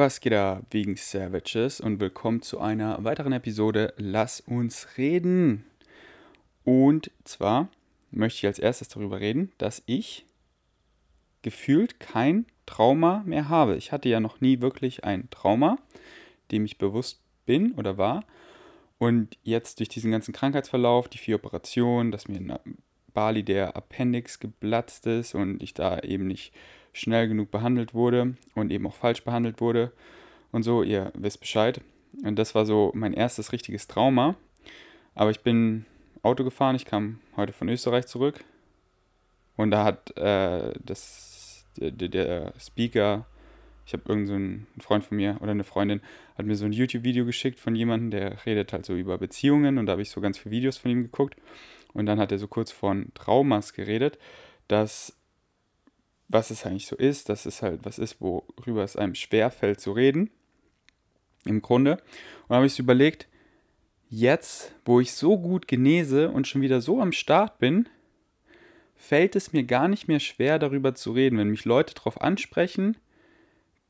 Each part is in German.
Was geht ab, wegen Savages und willkommen zu einer weiteren Episode Lass uns reden. Und zwar möchte ich als erstes darüber reden, dass ich gefühlt kein Trauma mehr habe. Ich hatte ja noch nie wirklich ein Trauma, dem ich bewusst bin oder war. Und jetzt durch diesen ganzen Krankheitsverlauf, die vier Operationen, dass mir in Bali der Appendix geplatzt ist und ich da eben nicht schnell genug behandelt wurde und eben auch falsch behandelt wurde und so, ihr wisst Bescheid. Und das war so mein erstes richtiges Trauma. Aber ich bin Auto gefahren, ich kam heute von Österreich zurück und da hat äh, das, der, der Speaker, ich habe irgendeinen so Freund von mir oder eine Freundin, hat mir so ein YouTube-Video geschickt von jemandem, der redet halt so über Beziehungen und da habe ich so ganz viele Videos von ihm geguckt und dann hat er so kurz von Traumas geredet, dass was es eigentlich so ist, dass es halt was ist, worüber es einem schwerfällt zu reden. Im Grunde. Und habe ich so überlegt, jetzt, wo ich so gut genese und schon wieder so am Start bin, fällt es mir gar nicht mehr schwer, darüber zu reden. Wenn mich Leute darauf ansprechen,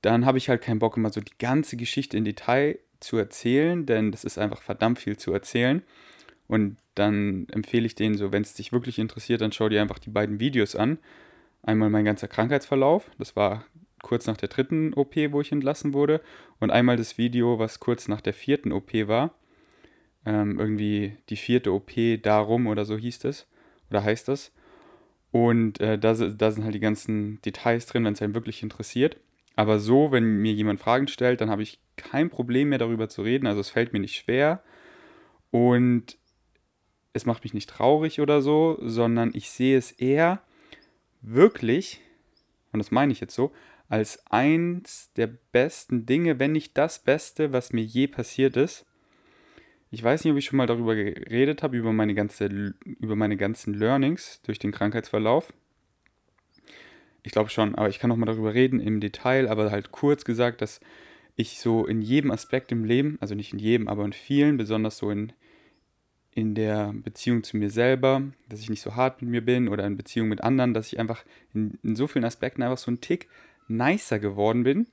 dann habe ich halt keinen Bock, immer so die ganze Geschichte in Detail zu erzählen, denn das ist einfach verdammt viel zu erzählen. Und dann empfehle ich denen so, wenn es dich wirklich interessiert, dann schau dir einfach die beiden Videos an. Einmal mein ganzer Krankheitsverlauf, das war kurz nach der dritten OP, wo ich entlassen wurde, und einmal das Video, was kurz nach der vierten OP war. Ähm, irgendwie die vierte OP darum oder so hieß es, oder heißt das. Und äh, da, da sind halt die ganzen Details drin, wenn es einen wirklich interessiert. Aber so, wenn mir jemand Fragen stellt, dann habe ich kein Problem mehr darüber zu reden. Also es fällt mir nicht schwer. Und es macht mich nicht traurig oder so, sondern ich sehe es eher wirklich, und das meine ich jetzt so, als eins der besten Dinge, wenn nicht das Beste, was mir je passiert ist. Ich weiß nicht, ob ich schon mal darüber geredet habe, über meine, ganze, über meine ganzen Learnings durch den Krankheitsverlauf. Ich glaube schon, aber ich kann noch mal darüber reden im Detail, aber halt kurz gesagt, dass ich so in jedem Aspekt im Leben, also nicht in jedem, aber in vielen, besonders so in in der Beziehung zu mir selber, dass ich nicht so hart mit mir bin oder in Beziehung mit anderen, dass ich einfach in, in so vielen Aspekten einfach so ein Tick nicer geworden bin,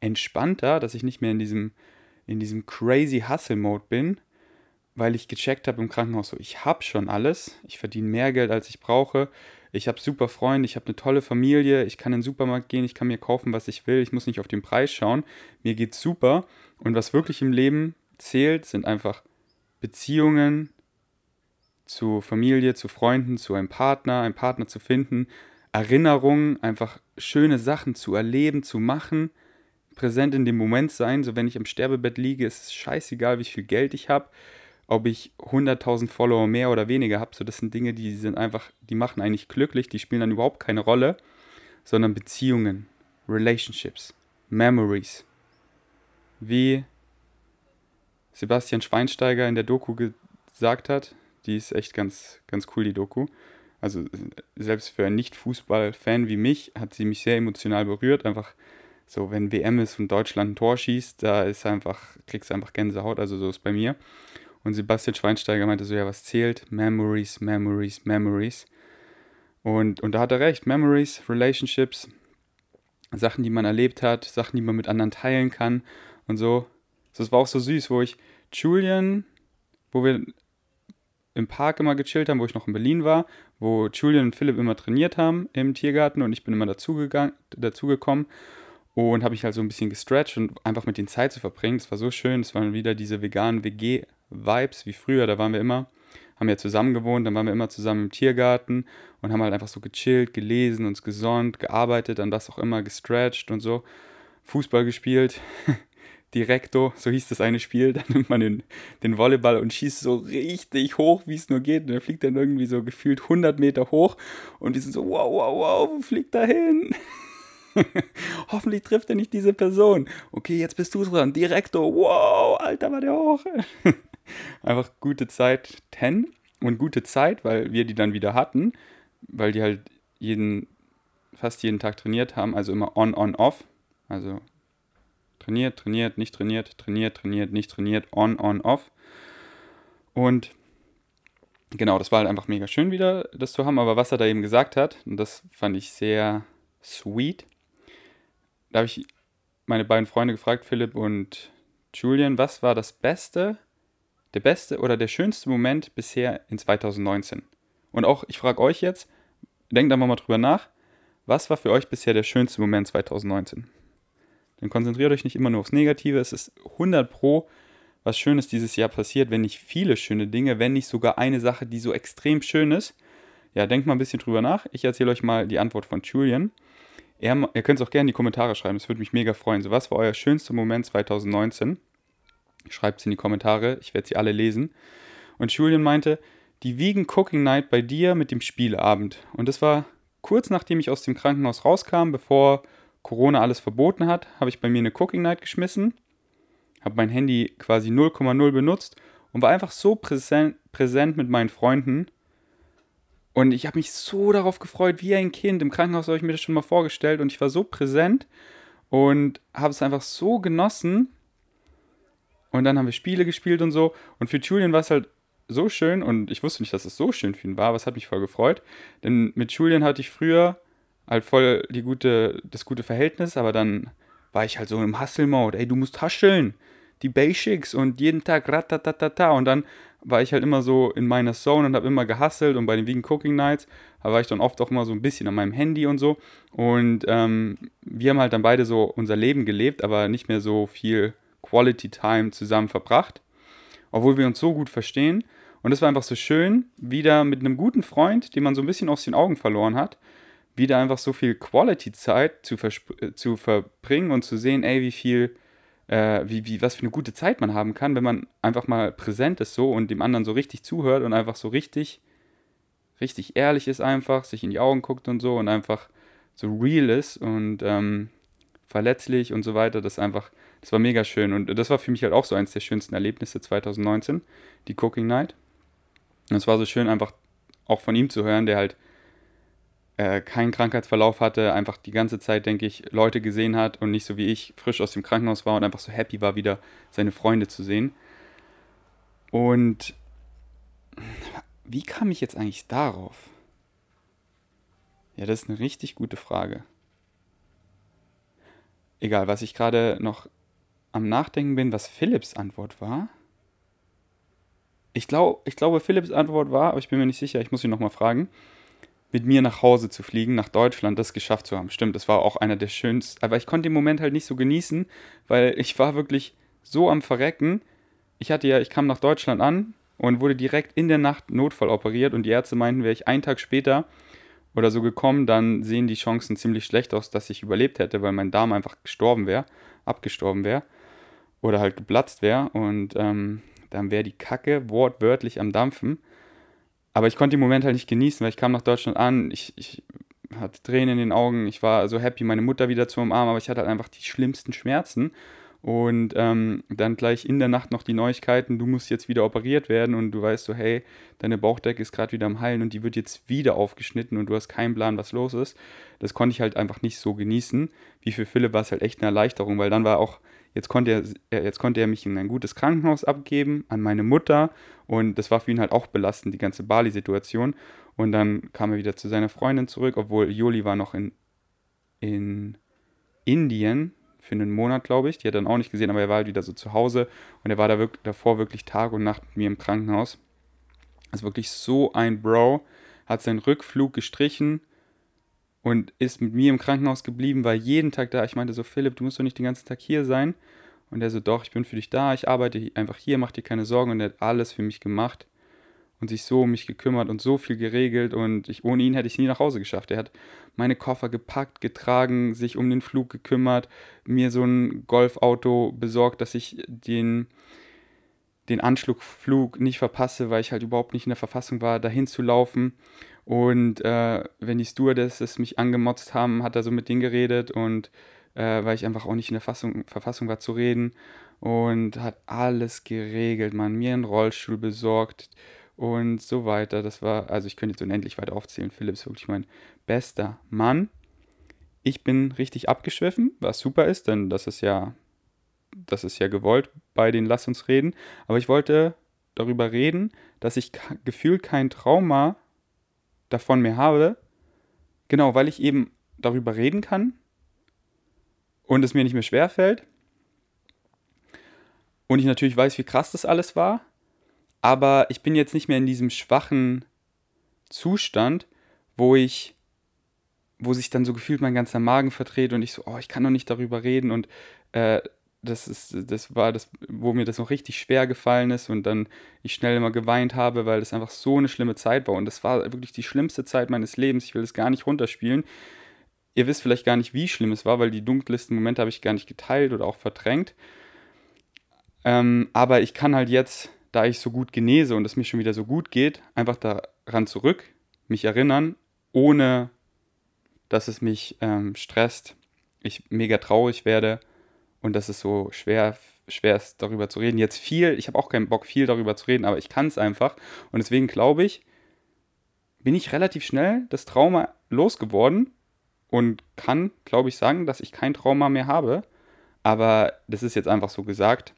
entspannter, dass ich nicht mehr in diesem, in diesem crazy Hustle-Mode bin, weil ich gecheckt habe im Krankenhaus so, ich habe schon alles, ich verdiene mehr Geld, als ich brauche, ich habe super Freunde, ich habe eine tolle Familie, ich kann in den Supermarkt gehen, ich kann mir kaufen, was ich will, ich muss nicht auf den Preis schauen, mir geht's super. Und was wirklich im Leben zählt, sind einfach Beziehungen, zu Familie, zu Freunden, zu einem Partner, einen Partner zu finden, Erinnerungen, einfach schöne Sachen zu erleben, zu machen, präsent in dem Moment sein. So wenn ich am Sterbebett liege, ist es scheißegal, wie viel Geld ich habe, ob ich 100.000 Follower mehr oder weniger habe. So das sind Dinge, die sind einfach, die machen eigentlich glücklich, die spielen dann überhaupt keine Rolle, sondern Beziehungen, Relationships, Memories. Wie Sebastian Schweinsteiger in der Doku gesagt hat, die ist echt ganz, ganz cool, die Doku. Also selbst für einen Nicht-Fußball-Fan wie mich hat sie mich sehr emotional berührt. Einfach so, wenn WM ist und Deutschland ein Tor schießt, da ist einfach, kriegst du einfach Gänsehaut, also so ist bei mir. Und Sebastian Schweinsteiger meinte so, ja, was zählt? Memories, Memories, Memories. Und, und da hat er recht, Memories, Relationships, Sachen, die man erlebt hat, Sachen, die man mit anderen teilen kann und so. Das war auch so süß, wo ich Julian, wo wir im Park immer gechillt haben, wo ich noch in Berlin war, wo Julian und Philipp immer trainiert haben im Tiergarten und ich bin immer dazugegangen, dazugekommen und habe mich halt so ein bisschen gestretcht und einfach mit den Zeit zu verbringen. Das war so schön. Es waren wieder diese veganen WG-Vibes wie früher. Da waren wir immer, haben ja zusammen gewohnt, dann waren wir immer zusammen im Tiergarten und haben halt einfach so gechillt, gelesen, uns gesonnt, gearbeitet, an was auch immer, gestretcht und so. Fußball gespielt. Directo, so hieß das eine Spiel, dann nimmt man den, den Volleyball und schießt so richtig hoch, wie es nur geht. Und der fliegt dann irgendwie so gefühlt 100 Meter hoch und die sind so, wow, wow, wow, wo fliegt er hin? Hoffentlich trifft er nicht diese Person. Okay, jetzt bist du dran. Directo, wow, Alter, war der hoch. Einfach gute Zeit 10 und gute Zeit, weil wir die dann wieder hatten, weil die halt jeden, fast jeden Tag trainiert haben, also immer on, on, off. Also Trainiert, trainiert, nicht trainiert, trainiert, trainiert, nicht trainiert, on, on, off. Und genau, das war halt einfach mega schön wieder, das zu haben. Aber was er da eben gesagt hat, und das fand ich sehr sweet, da habe ich meine beiden Freunde gefragt, Philipp und Julian, was war das Beste, der beste oder der schönste Moment bisher in 2019? Und auch, ich frage euch jetzt, denkt einfach mal drüber nach, was war für euch bisher der schönste Moment 2019? Dann konzentriert euch nicht immer nur aufs Negative. Es ist 100 Pro was Schönes dieses Jahr passiert, wenn nicht viele schöne Dinge, wenn nicht sogar eine Sache, die so extrem schön ist. Ja, denkt mal ein bisschen drüber nach. Ich erzähle euch mal die Antwort von Julian. Er, ihr könnt es auch gerne in die Kommentare schreiben, es würde mich mega freuen. So, was war euer schönster Moment 2019? Schreibt es in die Kommentare, ich werde sie alle lesen. Und Julian meinte, die Vegan Cooking Night bei dir mit dem Spieleabend. Und das war kurz nachdem ich aus dem Krankenhaus rauskam, bevor Corona alles verboten hat, habe ich bei mir eine Cooking Night geschmissen habe mein Handy quasi 0,0 benutzt und war einfach so präsent, präsent mit meinen Freunden. Und ich habe mich so darauf gefreut, wie ein Kind. Im Krankenhaus habe ich mir das schon mal vorgestellt und ich war so präsent und habe es einfach so genossen. Und dann haben wir Spiele gespielt und so. Und für Julian war es halt so schön und ich wusste nicht, dass es so schön für ihn war, aber es hat mich voll gefreut. Denn mit Julian hatte ich früher halt voll die gute, das gute Verhältnis, aber dann war ich halt so im Hustle-Mode. Ey, du musst hascheln die Basics und jeden Tag ratatatata und dann war ich halt immer so in meiner Zone und habe immer gehustelt und bei den Vegan Cooking Nights war ich dann oft auch immer so ein bisschen an meinem Handy und so. Und ähm, wir haben halt dann beide so unser Leben gelebt, aber nicht mehr so viel Quality Time zusammen verbracht, obwohl wir uns so gut verstehen. Und es war einfach so schön, wieder mit einem guten Freund, den man so ein bisschen aus den Augen verloren hat, wieder einfach so viel Quality-Zeit zu, zu verbringen und zu sehen, ey, wie viel äh, wie, wie, was für eine gute Zeit man haben kann, wenn man einfach mal präsent ist so und dem anderen so richtig zuhört und einfach so richtig, richtig ehrlich ist einfach, sich in die Augen guckt und so und einfach so real ist und ähm, verletzlich und so weiter. Das einfach, das war mega schön und das war für mich halt auch so eins der schönsten Erlebnisse 2019, die Cooking Night. Und es war so schön einfach auch von ihm zu hören, der halt äh, keinen Krankheitsverlauf hatte, einfach die ganze Zeit, denke ich, Leute gesehen hat und nicht so wie ich frisch aus dem Krankenhaus war und einfach so happy war, wieder seine Freunde zu sehen. Und wie kam ich jetzt eigentlich darauf? Ja, das ist eine richtig gute Frage. Egal, was ich gerade noch am Nachdenken bin, was Philips Antwort war. Ich, glaub, ich glaube, Philips Antwort war, aber ich bin mir nicht sicher, ich muss ihn nochmal fragen mit mir nach Hause zu fliegen, nach Deutschland, das geschafft zu haben. Stimmt, das war auch einer der schönsten. Aber ich konnte den Moment halt nicht so genießen, weil ich war wirklich so am Verrecken. Ich hatte ja, ich kam nach Deutschland an und wurde direkt in der Nacht Notfall operiert und die Ärzte meinten, wäre ich einen Tag später oder so gekommen, dann sehen die Chancen ziemlich schlecht aus, dass ich überlebt hätte, weil mein Darm einfach gestorben wäre, abgestorben wäre oder halt geplatzt wäre und ähm, dann wäre die Kacke wortwörtlich am Dampfen. Aber ich konnte den Moment halt nicht genießen, weil ich kam nach Deutschland an, ich, ich hatte Tränen in den Augen, ich war so happy, meine Mutter wieder zu umarmen, aber ich hatte halt einfach die schlimmsten Schmerzen. Und ähm, dann gleich in der Nacht noch die Neuigkeiten, du musst jetzt wieder operiert werden und du weißt so, hey, deine Bauchdecke ist gerade wieder am Heilen und die wird jetzt wieder aufgeschnitten und du hast keinen Plan, was los ist. Das konnte ich halt einfach nicht so genießen. Wie für Philipp war es halt echt eine Erleichterung, weil dann war auch Jetzt konnte er, jetzt konnte er mich in ein gutes Krankenhaus abgeben, an meine Mutter. Und das war für ihn halt auch belastend, die ganze Bali-Situation. Und dann kam er wieder zu seiner Freundin zurück, obwohl Joli war noch in, in Indien für einen Monat, glaube ich. Die hat er dann auch nicht gesehen, aber er war halt wieder so zu Hause. Und er war da wirklich, davor wirklich Tag und Nacht mit mir im Krankenhaus. Also wirklich so ein Bro. Hat seinen Rückflug gestrichen und ist mit mir im Krankenhaus geblieben, war jeden Tag da. Ich meinte so, Philipp, du musst doch nicht den ganzen Tag hier sein. Und er so, doch, ich bin für dich da, ich arbeite einfach hier, mach dir keine Sorgen. Und er hat alles für mich gemacht und sich so um mich gekümmert und so viel geregelt. Und ich, ohne ihn hätte ich es nie nach Hause geschafft. Er hat meine Koffer gepackt, getragen, sich um den Flug gekümmert, mir so ein Golfauto besorgt, dass ich den, den Anschlugflug nicht verpasse, weil ich halt überhaupt nicht in der Verfassung war, dahin zu laufen. Und äh, wenn die Stewardesses mich angemotzt haben, hat er so mit denen geredet und äh, weil ich einfach auch nicht in der Fassung, Verfassung war zu reden und hat alles geregelt, man mir einen Rollstuhl besorgt und so weiter. Das war, also ich könnte jetzt unendlich weit aufzählen. Philipp ist wirklich mein bester Mann. Ich bin richtig abgeschwiffen, was super ist, denn das ist ja, das ist ja gewollt bei den Lass uns reden. Aber ich wollte darüber reden, dass ich gefühlt kein Trauma davon mehr habe. Genau, weil ich eben darüber reden kann und es mir nicht mehr schwer fällt. Und ich natürlich weiß, wie krass das alles war. Aber ich bin jetzt nicht mehr in diesem schwachen Zustand, wo ich, wo sich dann so gefühlt mein ganzer Magen verdreht und ich so, oh, ich kann doch nicht darüber reden und äh, das ist, das war das, wo mir das noch richtig schwer gefallen ist und dann ich schnell immer geweint habe, weil das einfach so eine schlimme Zeit war und das war wirklich die schlimmste Zeit meines Lebens. Ich will das gar nicht runterspielen. Ihr wisst vielleicht gar nicht, wie schlimm es war, weil die dunkelsten Momente habe ich gar nicht geteilt oder auch verdrängt. Ähm, aber ich kann halt jetzt, da ich so gut genese und es mir schon wieder so gut geht, einfach daran zurück, mich erinnern, ohne dass es mich ähm, stresst, ich mega traurig werde und dass es so schwer, schwer ist, darüber zu reden. Jetzt viel, ich habe auch keinen Bock, viel darüber zu reden, aber ich kann es einfach. Und deswegen glaube ich, bin ich relativ schnell das Trauma losgeworden und kann, glaube ich, sagen, dass ich kein Trauma mehr habe. Aber das ist jetzt einfach so gesagt.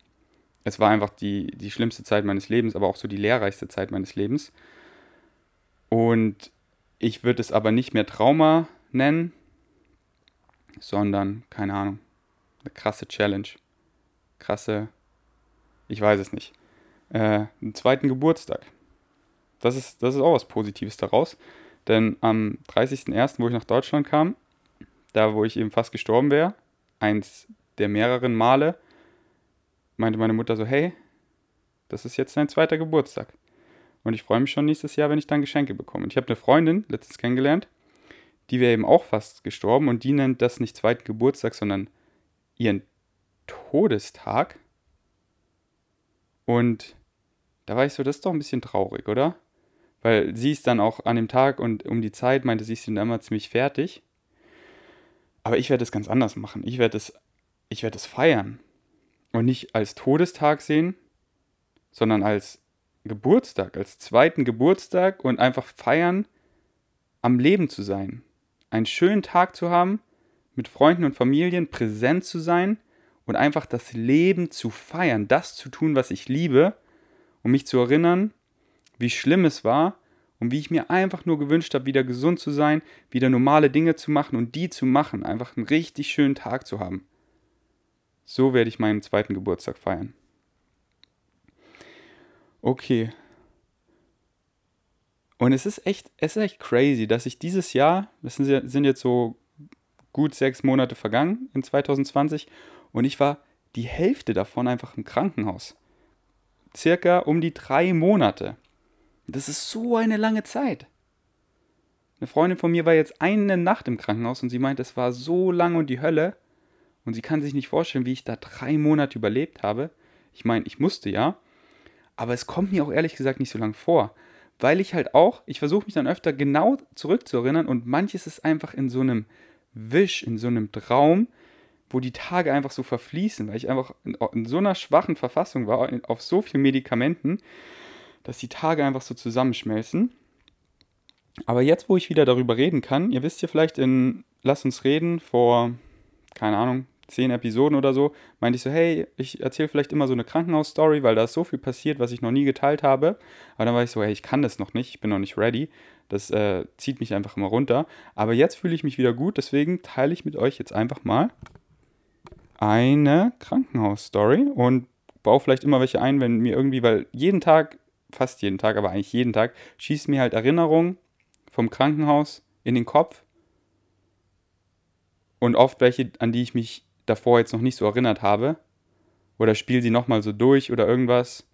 Es war einfach die, die schlimmste Zeit meines Lebens, aber auch so die lehrreichste Zeit meines Lebens. Und ich würde es aber nicht mehr Trauma nennen, sondern, keine Ahnung, eine krasse Challenge. Krasse, ich weiß es nicht. Äh, einen zweiten Geburtstag. Das ist, das ist auch was Positives daraus. Denn am 30.01., wo ich nach Deutschland kam, da wo ich eben fast gestorben wäre, eins der mehreren Male, meinte meine Mutter so, hey, das ist jetzt dein zweiter Geburtstag. Und ich freue mich schon nächstes Jahr, wenn ich dann Geschenke bekomme. Und ich habe eine Freundin letztens kennengelernt, die wäre eben auch fast gestorben und die nennt das nicht zweiten Geburtstag, sondern ihren Todestag. Und da war ich so, das ist doch ein bisschen traurig, oder? Weil sie ist dann auch an dem Tag und um die Zeit meinte sie, ist dann immer ziemlich fertig. Aber ich werde es ganz anders machen. Ich werde es, ich werde es feiern. Und nicht als Todestag sehen, sondern als Geburtstag, als zweiten Geburtstag und einfach feiern, am Leben zu sein. Einen schönen Tag zu haben mit Freunden und Familien präsent zu sein und einfach das Leben zu feiern, das zu tun, was ich liebe, um mich zu erinnern, wie schlimm es war und wie ich mir einfach nur gewünscht habe, wieder gesund zu sein, wieder normale Dinge zu machen und die zu machen, einfach einen richtig schönen Tag zu haben. So werde ich meinen zweiten Geburtstag feiern. Okay. Und es ist echt, es ist echt crazy, dass ich dieses Jahr, das sind jetzt so gut sechs Monate vergangen in 2020 und ich war die Hälfte davon einfach im Krankenhaus. Circa um die drei Monate. Das ist so eine lange Zeit. Eine Freundin von mir war jetzt eine Nacht im Krankenhaus und sie meint, es war so lang und die Hölle. Und sie kann sich nicht vorstellen, wie ich da drei Monate überlebt habe. Ich meine, ich musste ja. Aber es kommt mir auch ehrlich gesagt nicht so lang vor. Weil ich halt auch, ich versuche mich dann öfter genau zurückzuerinnern und manches ist einfach in so einem Wisch, in so einem Traum, wo die Tage einfach so verfließen, weil ich einfach in, in so einer schwachen Verfassung war, auf so vielen Medikamenten, dass die Tage einfach so zusammenschmelzen. Aber jetzt, wo ich wieder darüber reden kann, ihr wisst ja vielleicht in Lass uns reden vor, keine Ahnung, zehn Episoden oder so, meinte ich so, hey, ich erzähle vielleicht immer so eine Krankenhausstory, weil da ist so viel passiert, was ich noch nie geteilt habe. Aber dann war ich so, hey, ich kann das noch nicht, ich bin noch nicht ready. Das äh, zieht mich einfach immer runter. Aber jetzt fühle ich mich wieder gut, deswegen teile ich mit euch jetzt einfach mal eine Krankenhausstory und baue vielleicht immer welche ein, wenn mir irgendwie, weil jeden Tag, fast jeden Tag, aber eigentlich jeden Tag, schießt mir halt Erinnerungen vom Krankenhaus in den Kopf und oft welche, an die ich mich davor jetzt noch nicht so erinnert habe. Oder spiele sie nochmal so durch oder irgendwas.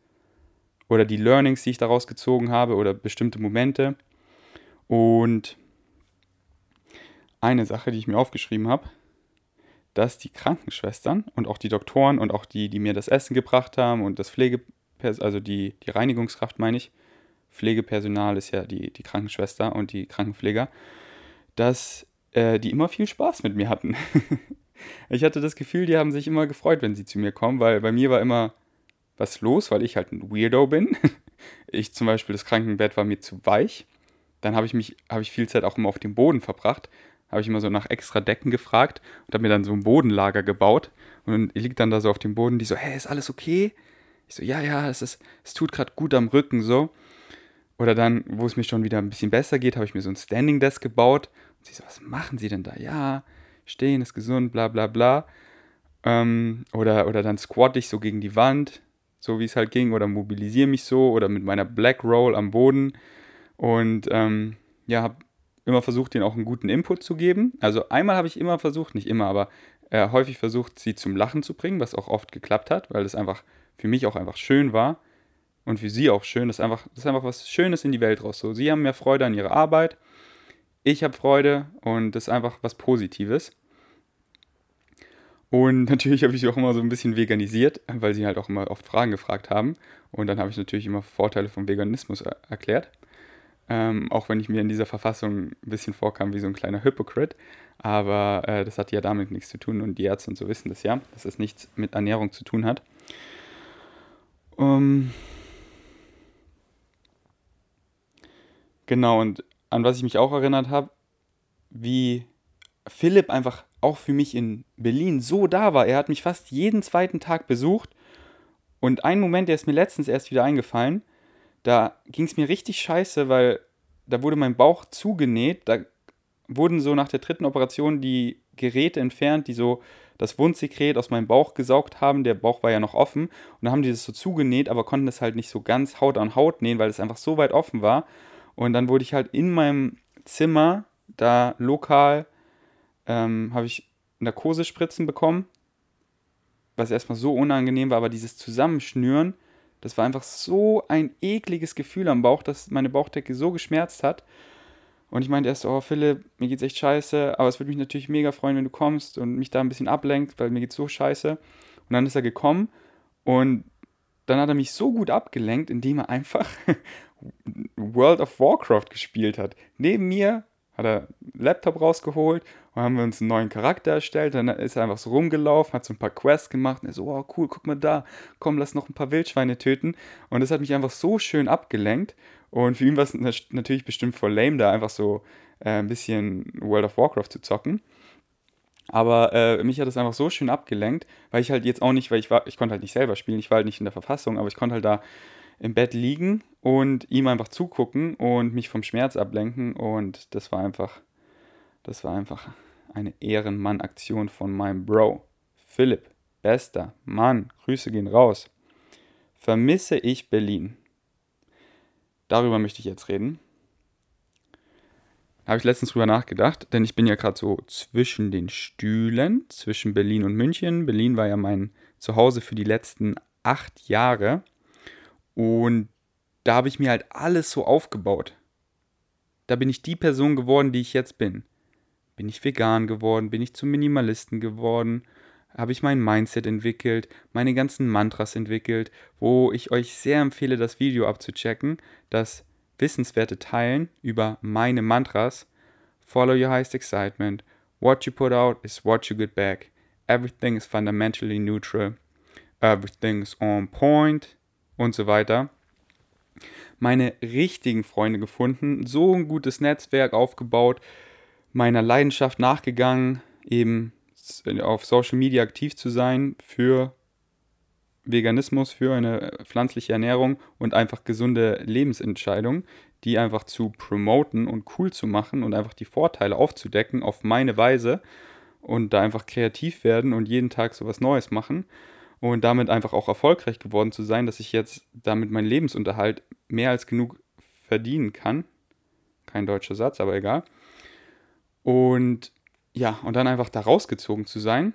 Oder die Learnings, die ich daraus gezogen habe oder bestimmte Momente. Und eine Sache, die ich mir aufgeschrieben habe, dass die Krankenschwestern und auch die Doktoren und auch die, die mir das Essen gebracht haben und das Pflege, also die, die Reinigungskraft meine ich, Pflegepersonal ist ja die, die Krankenschwester und die Krankenpfleger, dass äh, die immer viel Spaß mit mir hatten. ich hatte das Gefühl, die haben sich immer gefreut, wenn sie zu mir kommen, weil bei mir war immer was los, weil ich halt ein Weirdo bin. Ich zum Beispiel, das Krankenbett war mir zu weich. Dann habe ich mich, habe ich viel Zeit auch immer auf dem Boden verbracht. Habe ich immer so nach extra Decken gefragt und habe mir dann so ein Bodenlager gebaut. Und ich liegt dann da so auf dem Boden, die so, hey, ist alles okay? Ich so, ja, ja, es, ist, es tut gerade gut am Rücken so. Oder dann, wo es mir schon wieder ein bisschen besser geht, habe ich mir so ein Standing Desk gebaut. Und sie so, was machen Sie denn da? Ja, stehen ist gesund, bla bla bla. Ähm, oder, oder dann squat ich so gegen die Wand, so wie es halt ging, oder mobilisiere mich so, oder mit meiner Black Roll am Boden. Und ähm, ja, habe immer versucht, denen auch einen guten Input zu geben. Also einmal habe ich immer versucht, nicht immer, aber äh, häufig versucht, sie zum Lachen zu bringen, was auch oft geklappt hat, weil das einfach für mich auch einfach schön war und für sie auch schön. Das ist einfach, das ist einfach was Schönes in die Welt raus. So, sie haben mehr Freude an ihrer Arbeit, ich habe Freude und das ist einfach was Positives. Und natürlich habe ich sie auch immer so ein bisschen veganisiert, weil sie halt auch immer oft Fragen gefragt haben. Und dann habe ich natürlich immer Vorteile vom Veganismus er erklärt. Ähm, auch wenn ich mir in dieser Verfassung ein bisschen vorkam wie so ein kleiner Hypocrite. Aber äh, das hat ja damit nichts zu tun und die Ärzte und so wissen das ja, dass es nichts mit Ernährung zu tun hat. Um, ähm, genau, und an was ich mich auch erinnert habe, wie Philipp einfach auch für mich in Berlin so da war. Er hat mich fast jeden zweiten Tag besucht. Und ein Moment, der ist mir letztens erst wieder eingefallen, da ging es mir richtig scheiße, weil da wurde mein Bauch zugenäht. Da wurden so nach der dritten Operation die Geräte entfernt, die so das Wundsekret aus meinem Bauch gesaugt haben. Der Bauch war ja noch offen. Und dann haben die das so zugenäht, aber konnten das halt nicht so ganz Haut an Haut nähen, weil es einfach so weit offen war. Und dann wurde ich halt in meinem Zimmer da lokal, ähm, habe ich Narkosespritzen bekommen, was erstmal so unangenehm war, aber dieses Zusammenschnüren, das war einfach so ein ekliges Gefühl am Bauch, dass meine Bauchdecke so geschmerzt hat. Und ich meinte erst, oh Philipp, mir geht's echt scheiße, aber es würde mich natürlich mega freuen, wenn du kommst und mich da ein bisschen ablenkst, weil mir geht's so scheiße. Und dann ist er gekommen und dann hat er mich so gut abgelenkt, indem er einfach World of Warcraft gespielt hat. Neben mir hat er einen Laptop rausgeholt und haben wir uns einen neuen Charakter erstellt. Dann ist er einfach so rumgelaufen, hat so ein paar Quests gemacht und er so, oh cool, guck mal da, komm, lass noch ein paar Wildschweine töten. Und das hat mich einfach so schön abgelenkt. Und für ihn war es natürlich bestimmt voll lame, da einfach so äh, ein bisschen World of Warcraft zu zocken. Aber äh, mich hat das einfach so schön abgelenkt, weil ich halt jetzt auch nicht, weil ich war, ich konnte halt nicht selber spielen, ich war halt nicht in der Verfassung, aber ich konnte halt da im Bett liegen und ihm einfach zugucken und mich vom Schmerz ablenken. Und das war einfach, das war einfach eine Ehrenmann-Aktion von meinem Bro. Philipp, bester Mann, Grüße gehen raus. Vermisse ich Berlin? Darüber möchte ich jetzt reden. Habe ich letztens drüber nachgedacht, denn ich bin ja gerade so zwischen den Stühlen, zwischen Berlin und München. Berlin war ja mein Zuhause für die letzten acht Jahre. Und da habe ich mir halt alles so aufgebaut. Da bin ich die Person geworden, die ich jetzt bin. Bin ich vegan geworden, bin ich zum Minimalisten geworden, habe ich mein Mindset entwickelt, meine ganzen Mantras entwickelt, wo ich euch sehr empfehle, das Video abzuchecken, das wissenswerte Teilen über meine Mantras. Follow your highest excitement. What you put out is what you get back. Everything is fundamentally neutral. Everything is on point und so weiter. Meine richtigen Freunde gefunden, so ein gutes Netzwerk aufgebaut, meiner Leidenschaft nachgegangen, eben auf Social Media aktiv zu sein für Veganismus, für eine pflanzliche Ernährung und einfach gesunde Lebensentscheidungen, die einfach zu promoten und cool zu machen und einfach die Vorteile aufzudecken auf meine Weise und da einfach kreativ werden und jeden Tag sowas Neues machen und damit einfach auch erfolgreich geworden zu sein, dass ich jetzt damit meinen Lebensunterhalt mehr als genug verdienen kann. Kein deutscher Satz, aber egal. Und ja, und dann einfach da rausgezogen zu sein.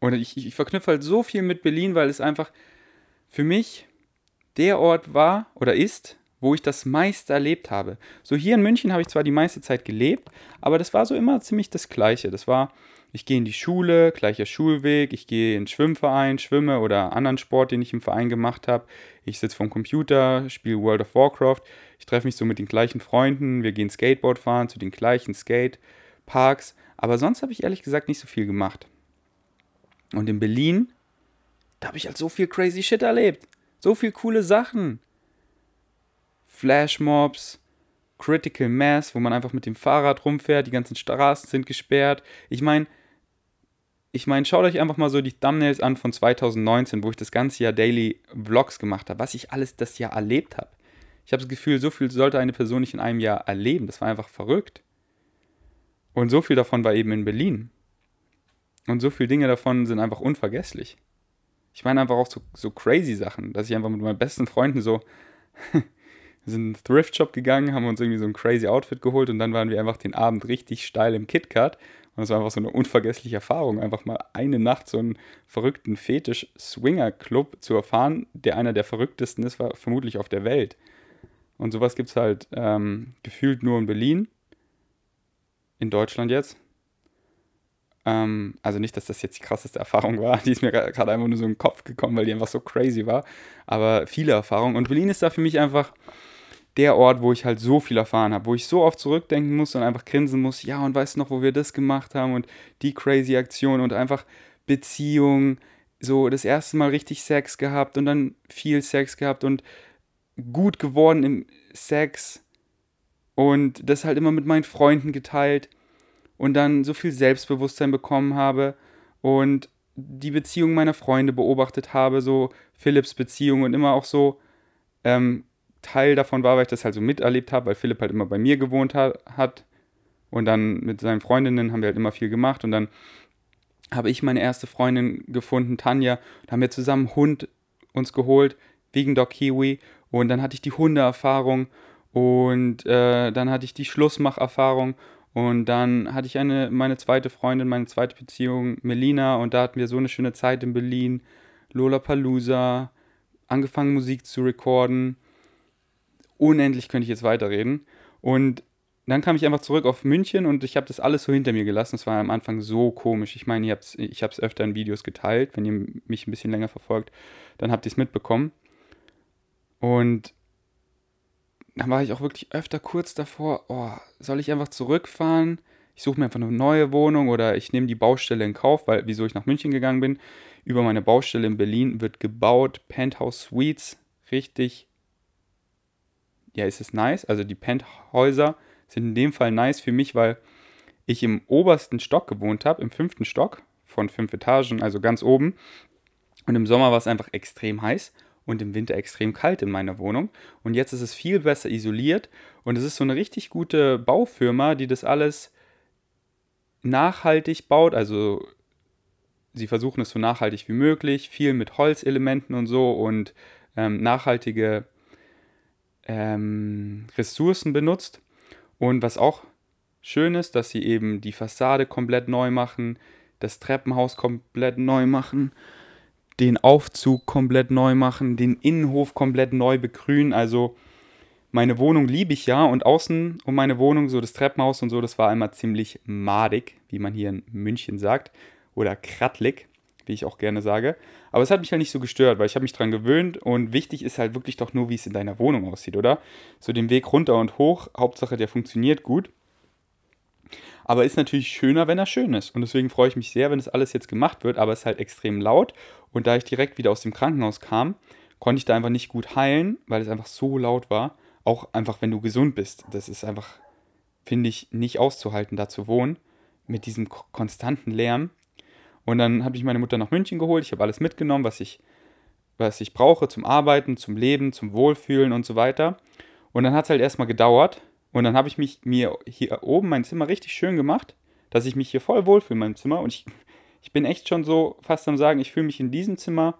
Und ich, ich verknüpfe halt so viel mit Berlin, weil es einfach für mich der Ort war oder ist, wo ich das meiste erlebt habe. So hier in München habe ich zwar die meiste Zeit gelebt, aber das war so immer ziemlich das Gleiche. Das war ich gehe in die Schule, gleicher Schulweg, ich gehe in den Schwimmverein, schwimme oder anderen Sport, den ich im Verein gemacht habe. Ich sitze vorm Computer, spiele World of Warcraft. Ich treffe mich so mit den gleichen Freunden, wir gehen Skateboard fahren zu den gleichen Skateparks. Aber sonst habe ich ehrlich gesagt nicht so viel gemacht. Und in Berlin, da habe ich halt so viel crazy Shit erlebt. So viel coole Sachen. Flashmobs, Critical Mass, wo man einfach mit dem Fahrrad rumfährt, die ganzen Straßen sind gesperrt. Ich meine, ich meine, schaut euch einfach mal so die Thumbnails an von 2019, wo ich das ganze Jahr Daily Vlogs gemacht habe, was ich alles das Jahr erlebt habe. Ich habe das Gefühl, so viel sollte eine Person nicht in einem Jahr erleben. Das war einfach verrückt. Und so viel davon war eben in Berlin. Und so viele Dinge davon sind einfach unvergesslich. Ich meine einfach auch so, so crazy Sachen, dass ich einfach mit meinen besten Freunden so sind in einen Thrift-Shop gegangen, haben uns irgendwie so ein crazy Outfit geholt und dann waren wir einfach den Abend richtig steil im KitKat. Und es war einfach so eine unvergessliche Erfahrung, einfach mal eine Nacht so einen verrückten Fetisch-Swinger-Club zu erfahren, der einer der verrücktesten ist, war vermutlich auf der Welt. Und sowas gibt es halt ähm, gefühlt nur in Berlin, in Deutschland jetzt. Ähm, also nicht, dass das jetzt die krasseste Erfahrung war, die ist mir gerade einfach nur so in den Kopf gekommen, weil die einfach so crazy war. Aber viele Erfahrungen. Und Berlin ist da für mich einfach der Ort, wo ich halt so viel erfahren habe, wo ich so oft zurückdenken muss und einfach grinsen muss, ja, und weißt du noch, wo wir das gemacht haben und die crazy Aktion und einfach Beziehung, so das erste Mal richtig Sex gehabt und dann viel Sex gehabt und gut geworden im Sex und das halt immer mit meinen Freunden geteilt und dann so viel Selbstbewusstsein bekommen habe und die Beziehung meiner Freunde beobachtet habe, so Philipps Beziehung und immer auch so ähm, Teil davon war, weil ich das halt so miterlebt habe, weil Philipp halt immer bei mir gewohnt ha hat. Und dann mit seinen Freundinnen haben wir halt immer viel gemacht. Und dann habe ich meine erste Freundin gefunden, Tanja, und haben wir zusammen einen Hund uns geholt, wegen Doc Kiwi. Und dann hatte ich die Hundeerfahrung. Und äh, dann hatte ich die Schlussmacherfahrung. Und dann hatte ich eine, meine zweite Freundin, meine zweite Beziehung, Melina, und da hatten wir so eine schöne Zeit in Berlin. Lollapalooza, angefangen Musik zu recorden. Unendlich könnte ich jetzt weiterreden. Und dann kam ich einfach zurück auf München und ich habe das alles so hinter mir gelassen. Es war am Anfang so komisch. Ich meine, ich habe es öfter in Videos geteilt. Wenn ihr mich ein bisschen länger verfolgt, dann habt ihr es mitbekommen. Und dann war ich auch wirklich öfter kurz davor, oh, soll ich einfach zurückfahren? Ich suche mir einfach eine neue Wohnung oder ich nehme die Baustelle in Kauf, weil wieso ich nach München gegangen bin. Über meine Baustelle in Berlin wird gebaut, Penthouse Suites, richtig. Ja, ist es nice. Also die Penthäuser sind in dem Fall nice für mich, weil ich im obersten Stock gewohnt habe, im fünften Stock von fünf Etagen, also ganz oben. Und im Sommer war es einfach extrem heiß und im Winter extrem kalt in meiner Wohnung. Und jetzt ist es viel besser isoliert und es ist so eine richtig gute Baufirma, die das alles nachhaltig baut. Also sie versuchen es so nachhaltig wie möglich, viel mit Holzelementen und so und ähm, nachhaltige ähm, Ressourcen benutzt. Und was auch schön ist, dass sie eben die Fassade komplett neu machen, das Treppenhaus komplett neu machen den Aufzug komplett neu machen, den Innenhof komplett neu begrünen. Also meine Wohnung liebe ich ja und außen um meine Wohnung, so das Treppenhaus und so, das war einmal ziemlich madig, wie man hier in München sagt, oder krattlig, wie ich auch gerne sage. Aber es hat mich halt nicht so gestört, weil ich habe mich dran gewöhnt und wichtig ist halt wirklich doch nur, wie es in deiner Wohnung aussieht, oder? So den Weg runter und hoch, Hauptsache der funktioniert gut. Aber ist natürlich schöner, wenn er schön ist. Und deswegen freue ich mich sehr, wenn das alles jetzt gemacht wird. Aber es ist halt extrem laut. Und da ich direkt wieder aus dem Krankenhaus kam, konnte ich da einfach nicht gut heilen, weil es einfach so laut war. Auch einfach, wenn du gesund bist. Das ist einfach, finde ich, nicht auszuhalten, da zu wohnen. Mit diesem konstanten Lärm. Und dann habe ich meine Mutter nach München geholt. Ich habe alles mitgenommen, was ich, was ich brauche zum Arbeiten, zum Leben, zum Wohlfühlen und so weiter. Und dann hat es halt erstmal gedauert, und dann habe ich mich mir hier oben mein Zimmer richtig schön gemacht, dass ich mich hier voll wohlfühle in meinem Zimmer. Und ich, ich bin echt schon so fast am Sagen, ich fühle mich in diesem Zimmer.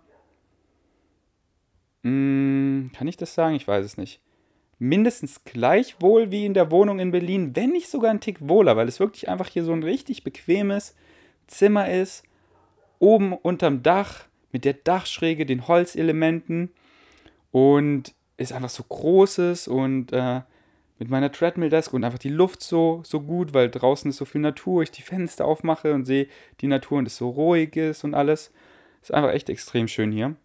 Mh, hm, kann ich das sagen? Ich weiß es nicht. Mindestens gleich wohl wie in der Wohnung in Berlin, wenn nicht sogar ein Tick wohler, weil es wirklich einfach hier so ein richtig bequemes Zimmer ist. Oben unterm Dach mit der Dachschräge, den Holzelementen und ist einfach so großes und äh, mit meiner Treadmill-Desk und einfach die Luft so, so gut, weil draußen ist so viel Natur, ich die Fenster aufmache und sehe die Natur und es so ruhig ist und alles. Ist einfach echt extrem schön hier.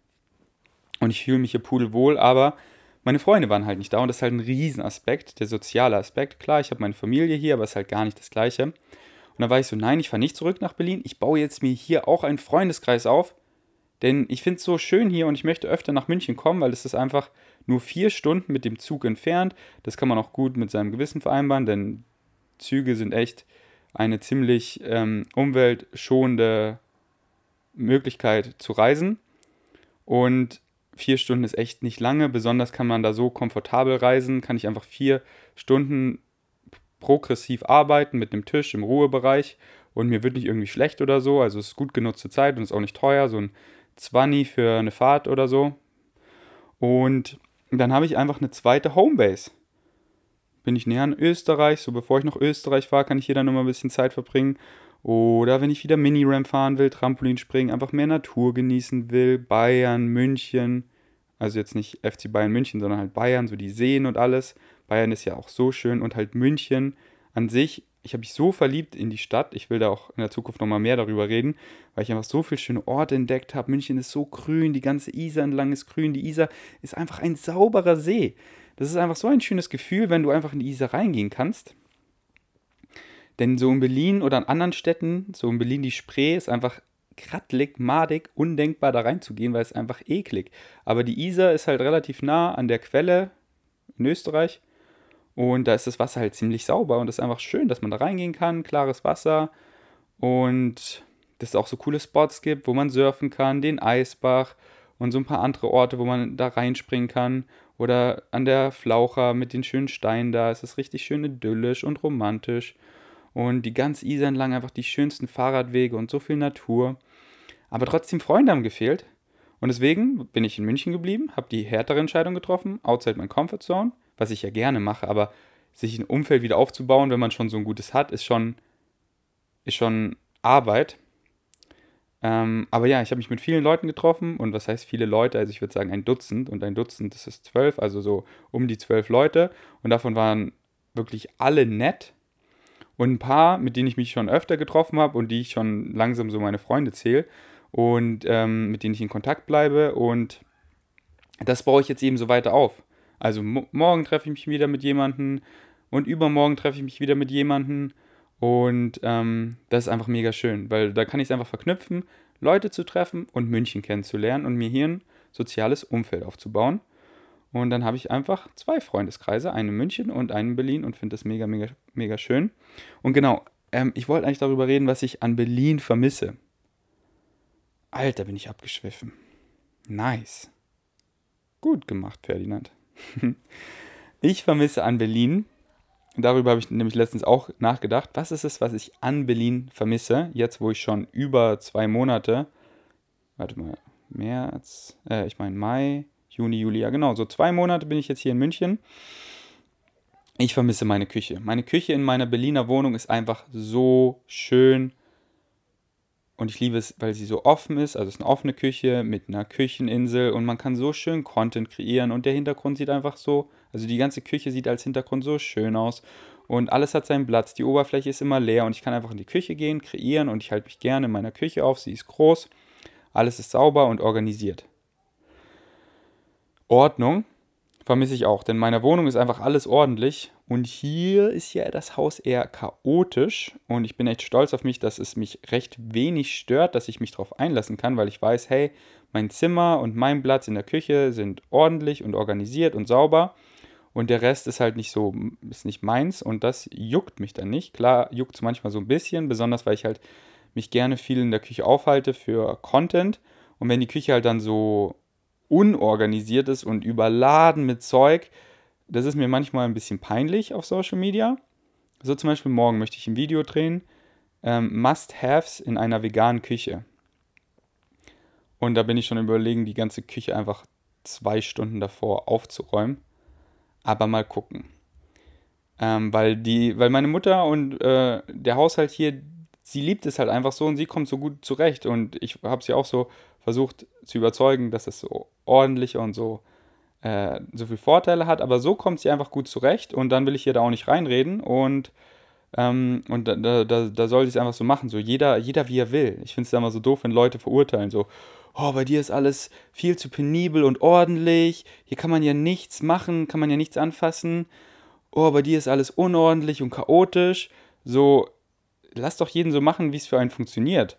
Und ich fühle mich hier pudelwohl, aber meine Freunde waren halt nicht da und das ist halt ein Riesenaspekt, der soziale Aspekt. Klar, ich habe meine Familie hier, aber es ist halt gar nicht das Gleiche. Und da war ich so, nein, ich fahre nicht zurück nach Berlin. Ich baue jetzt mir hier auch einen Freundeskreis auf, denn ich finde es so schön hier und ich möchte öfter nach München kommen, weil es ist einfach nur vier Stunden mit dem Zug entfernt. Das kann man auch gut mit seinem Gewissen vereinbaren, denn Züge sind echt eine ziemlich ähm, umweltschonende Möglichkeit zu reisen. Und vier Stunden ist echt nicht lange. Besonders kann man da so komfortabel reisen, kann ich einfach vier Stunden progressiv arbeiten mit einem Tisch im Ruhebereich und mir wird nicht irgendwie schlecht oder so. Also es ist gut genutzte Zeit und ist auch nicht teuer. So ein 20 für eine Fahrt oder so. Und dann habe ich einfach eine zweite Homebase. Bin ich näher an Österreich, so bevor ich nach Österreich fahre, kann ich hier dann nochmal ein bisschen Zeit verbringen. Oder wenn ich wieder Mini-Ramp fahren will, Trampolin springen, einfach mehr Natur genießen will, Bayern, München, also jetzt nicht FC Bayern München, sondern halt Bayern, so die Seen und alles. Bayern ist ja auch so schön und halt München an sich ich habe mich so verliebt in die Stadt. Ich will da auch in der Zukunft nochmal mehr darüber reden, weil ich einfach so viele schöne Orte entdeckt habe. München ist so grün, die ganze Isar entlang ist grün. Die Isar ist einfach ein sauberer See. Das ist einfach so ein schönes Gefühl, wenn du einfach in die Isar reingehen kannst. Denn so in Berlin oder an anderen Städten, so in Berlin die Spree, ist einfach krattlig, madig, undenkbar da reinzugehen, weil es einfach eklig. Aber die Isar ist halt relativ nah an der Quelle in Österreich und da ist das Wasser halt ziemlich sauber und es ist einfach schön, dass man da reingehen kann, klares Wasser. Und dass es auch so coole Spots gibt, wo man surfen kann, den Eisbach und so ein paar andere Orte, wo man da reinspringen kann. Oder an der Flaucher mit den schönen Steinen da. Es ist richtig schön idyllisch und romantisch. Und die ganz Isar entlang einfach die schönsten Fahrradwege und so viel Natur. Aber trotzdem Freunde haben gefehlt. Und deswegen bin ich in München geblieben, habe die härtere Entscheidung getroffen, outside my comfort zone was ich ja gerne mache, aber sich ein Umfeld wieder aufzubauen, wenn man schon so ein gutes hat, ist schon, ist schon Arbeit. Ähm, aber ja, ich habe mich mit vielen Leuten getroffen und was heißt viele Leute? Also ich würde sagen ein Dutzend und ein Dutzend, das ist zwölf, also so um die zwölf Leute und davon waren wirklich alle nett und ein paar, mit denen ich mich schon öfter getroffen habe und die ich schon langsam so meine Freunde zähle und ähm, mit denen ich in Kontakt bleibe und das baue ich jetzt eben so weiter auf. Also morgen treffe ich mich wieder mit jemandem und übermorgen treffe ich mich wieder mit jemandem. Und ähm, das ist einfach mega schön, weil da kann ich es einfach verknüpfen, Leute zu treffen und München kennenzulernen und mir hier ein soziales Umfeld aufzubauen. Und dann habe ich einfach zwei Freundeskreise, einen in München und einen in Berlin und finde das mega, mega, mega schön. Und genau, ähm, ich wollte eigentlich darüber reden, was ich an Berlin vermisse. Alter, bin ich abgeschwiffen. Nice. Gut gemacht, Ferdinand. Ich vermisse an Berlin, darüber habe ich nämlich letztens auch nachgedacht, was ist es, was ich an Berlin vermisse, jetzt wo ich schon über zwei Monate, warte mal, März, äh, ich meine Mai, Juni, Juli, ja genau, so zwei Monate bin ich jetzt hier in München. Ich vermisse meine Küche. Meine Küche in meiner Berliner Wohnung ist einfach so schön und ich liebe es, weil sie so offen ist. Also es ist eine offene Küche mit einer Kücheninsel und man kann so schön Content kreieren und der Hintergrund sieht einfach so, also die ganze Küche sieht als Hintergrund so schön aus und alles hat seinen Platz. Die Oberfläche ist immer leer und ich kann einfach in die Küche gehen, kreieren und ich halte mich gerne in meiner Küche auf. Sie ist groß, alles ist sauber und organisiert. Ordnung vermisse ich auch, denn in meiner Wohnung ist einfach alles ordentlich und hier ist ja das Haus eher chaotisch. Und ich bin echt stolz auf mich, dass es mich recht wenig stört, dass ich mich darauf einlassen kann, weil ich weiß, hey, mein Zimmer und mein Platz in der Küche sind ordentlich und organisiert und sauber. Und der Rest ist halt nicht so, ist nicht meins. Und das juckt mich dann nicht. Klar, juckt es manchmal so ein bisschen, besonders weil ich halt mich gerne viel in der Küche aufhalte für Content. Und wenn die Küche halt dann so unorganisiert ist und überladen mit Zeug, das ist mir manchmal ein bisschen peinlich auf Social Media. So zum Beispiel morgen möchte ich ein Video drehen, ähm, Must-Haves in einer veganen Küche. Und da bin ich schon überlegen, die ganze Küche einfach zwei Stunden davor aufzuräumen. Aber mal gucken. Ähm, weil, die, weil meine Mutter und äh, der Haushalt hier, sie liebt es halt einfach so und sie kommt so gut zurecht. Und ich habe sie auch so versucht zu überzeugen, dass es so ordentlicher und so, äh, so viele Vorteile hat. Aber so kommt sie einfach gut zurecht und dann will ich ihr da auch nicht reinreden und, ähm, und da, da, da soll sie es einfach so machen. So jeder, jeder wie er will. Ich finde es immer so doof, wenn Leute verurteilen. So, oh, bei dir ist alles viel zu penibel und ordentlich. Hier kann man ja nichts machen, kann man ja nichts anfassen. Oh, bei dir ist alles unordentlich und chaotisch. So, lass doch jeden so machen, wie es für einen funktioniert.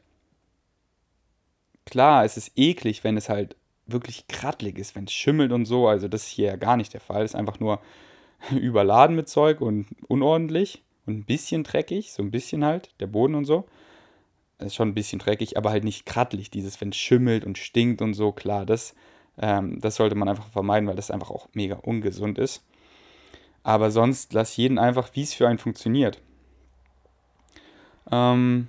Klar, es ist eklig, wenn es halt wirklich krattlig ist, wenn es schimmelt und so. Also das ist hier ja gar nicht der Fall. Es ist einfach nur überladen mit Zeug und unordentlich und ein bisschen dreckig, so ein bisschen halt, der Boden und so. Das ist schon ein bisschen dreckig, aber halt nicht krattlig, dieses, wenn es schimmelt und stinkt und so, klar, das, ähm, das sollte man einfach vermeiden, weil das einfach auch mega ungesund ist. Aber sonst lass jeden einfach, wie es für einen funktioniert. Ähm,